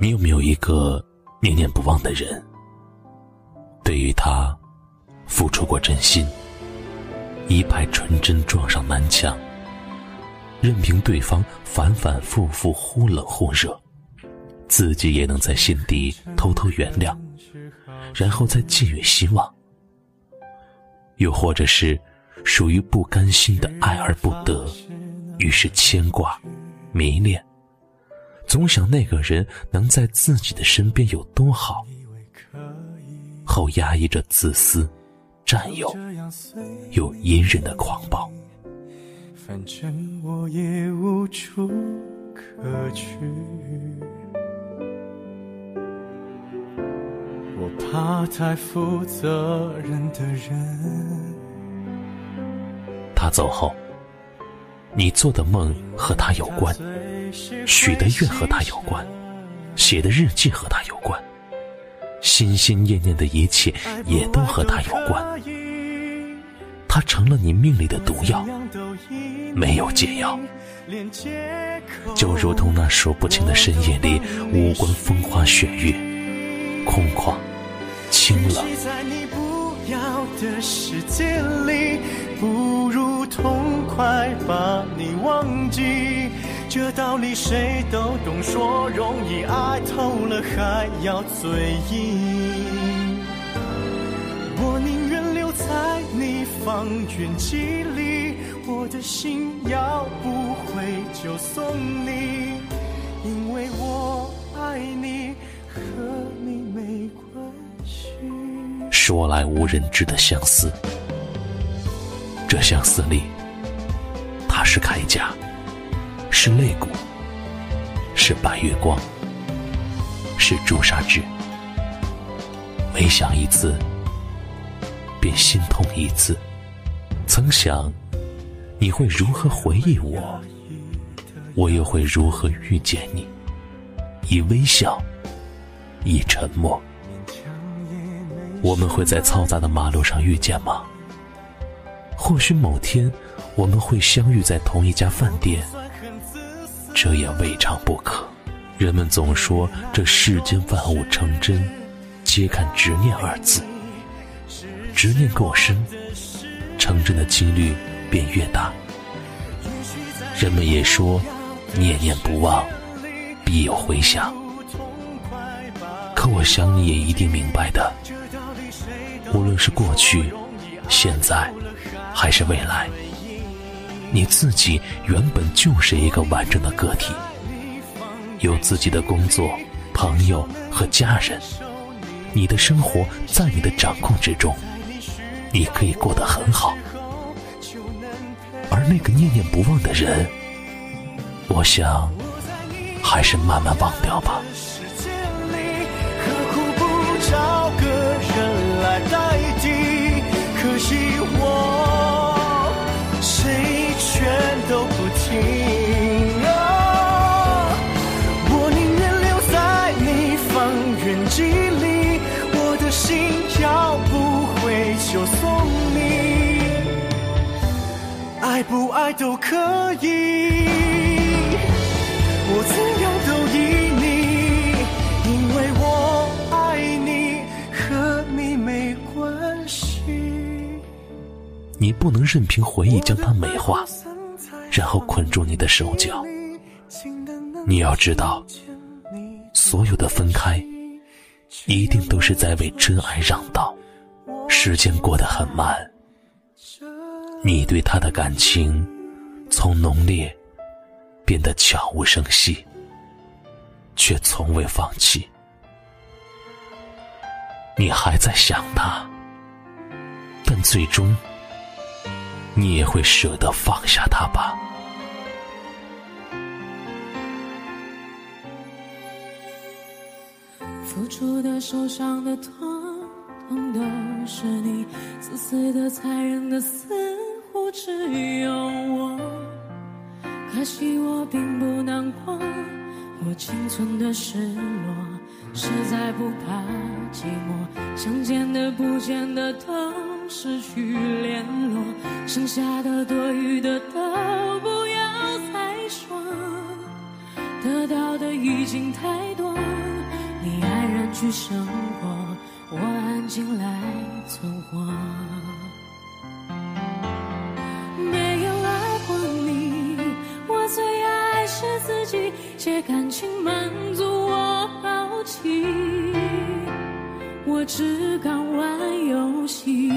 你有没有一个念念不忘的人？对于他，付出过真心，一派纯真撞上南墙，任凭对方反反复复忽冷忽热，自己也能在心底偷偷原谅，然后再寄予希望。又或者是属于不甘心的爱而不得，于是牵挂、迷恋。总想那个人能在自己的身边有多好，后压抑着自私、占有，又隐忍的狂暴。反正我也无处可去，我怕太负责任的人。他走后，你做的梦和他有关。许的愿和他有关，写的日记和他有关，心心念念的一切也都和他有关。他成了你命里的毒药，没有解药。就如同那数不清的深夜里，无关风花雪月，空旷，清冷。不如痛快把你忘记。这道理谁都懂，说容易，爱透了还要嘴硬。我宁愿留在你方圆几里，我的心要不回就送你，因为我爱你，和你没关系。说来无人知的相思，这相思里，他是铠甲。是肋骨，是白月光，是朱砂痣。每想一次，便心痛一次。曾想，你会如何回忆我，我又会如何遇见你？以微笑，以沉默。我们会在嘈杂的马路上遇见吗？或许某天，我们会相遇在同一家饭店。这也未尝不可。人们总说这世间万物成真，皆看执念二字。执念够深，成真的几率便越大。人们也说，念念不忘，必有回响。可我想你也一定明白的，无论是过去、现在，还是未来。你自己原本就是一个完整的个体，有自己的工作、朋友和家人，你的生活在你的掌控之中，你可以过得很好。而那个念念不忘的人，我想还是慢慢忘掉吧。找个人来代替，可惜我爱不爱都可以，我怎样都依你，因为我爱你，和你没关系。你不能任凭回忆将它美化，然后捆住你的手脚。你要知道，所有的分开，一定都是在为真爱让道。时间过得很慢。你对他的感情，从浓烈变得悄无声息，却从未放弃。你还在想他，但最终，你也会舍得放下他吧。付出的、受伤的、痛，都是你，自私的、残忍的、死。只有我，可惜我并不难过。我仅存的失落，实在不怕寂寞。想见的、不见的都失去联络，剩下的、多余的都不要再说。得到的已经太多。去生活，我安静来存活。借感情满足我好奇。我只敢玩游戏，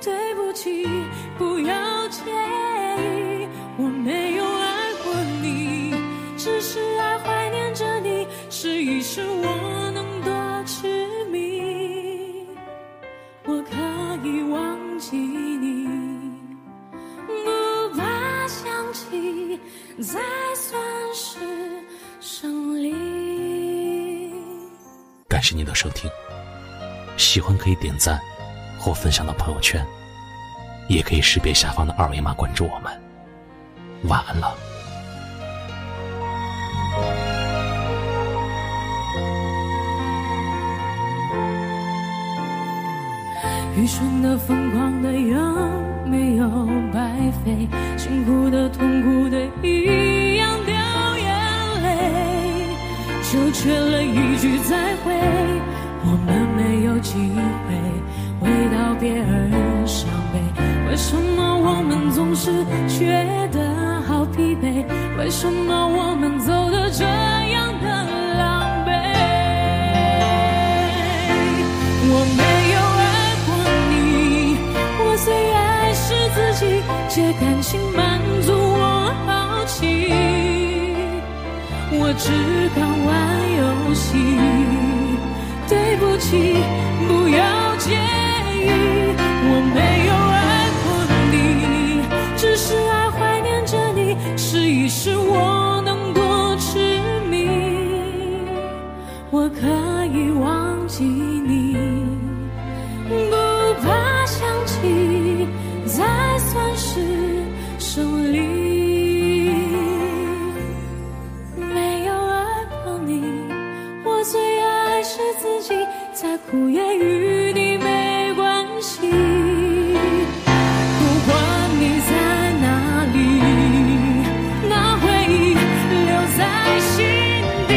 对不起，不要介意，我没有爱过你，只是爱怀念着你，试一试我能多痴迷，我可以忘记你，不怕想起，才算是胜利。感谢您的收听，喜欢可以点赞或分享到朋友圈，也可以识别下方的二维码关注我们。晚安了。愚蠢的、疯狂的，有没有白费？辛苦的、痛苦的，一样掉，缺了一句再会。我们没有机会为道别而伤悲，为什么我们总是觉得好疲惫？为什么我们我只敢玩游戏，对不起，不要介意，我没有爱过你，只是爱怀念着你，试一试我能多痴迷，我可以忘记你，不怕想起，才算是胜利。再苦也与你没关系不管你在哪里那回忆留在心底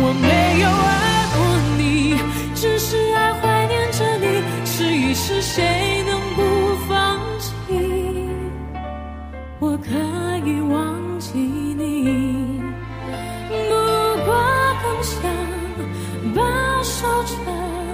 我没有爱过你只是爱怀念着你试一试谁能不放弃我可以忘记你不过更想把烧成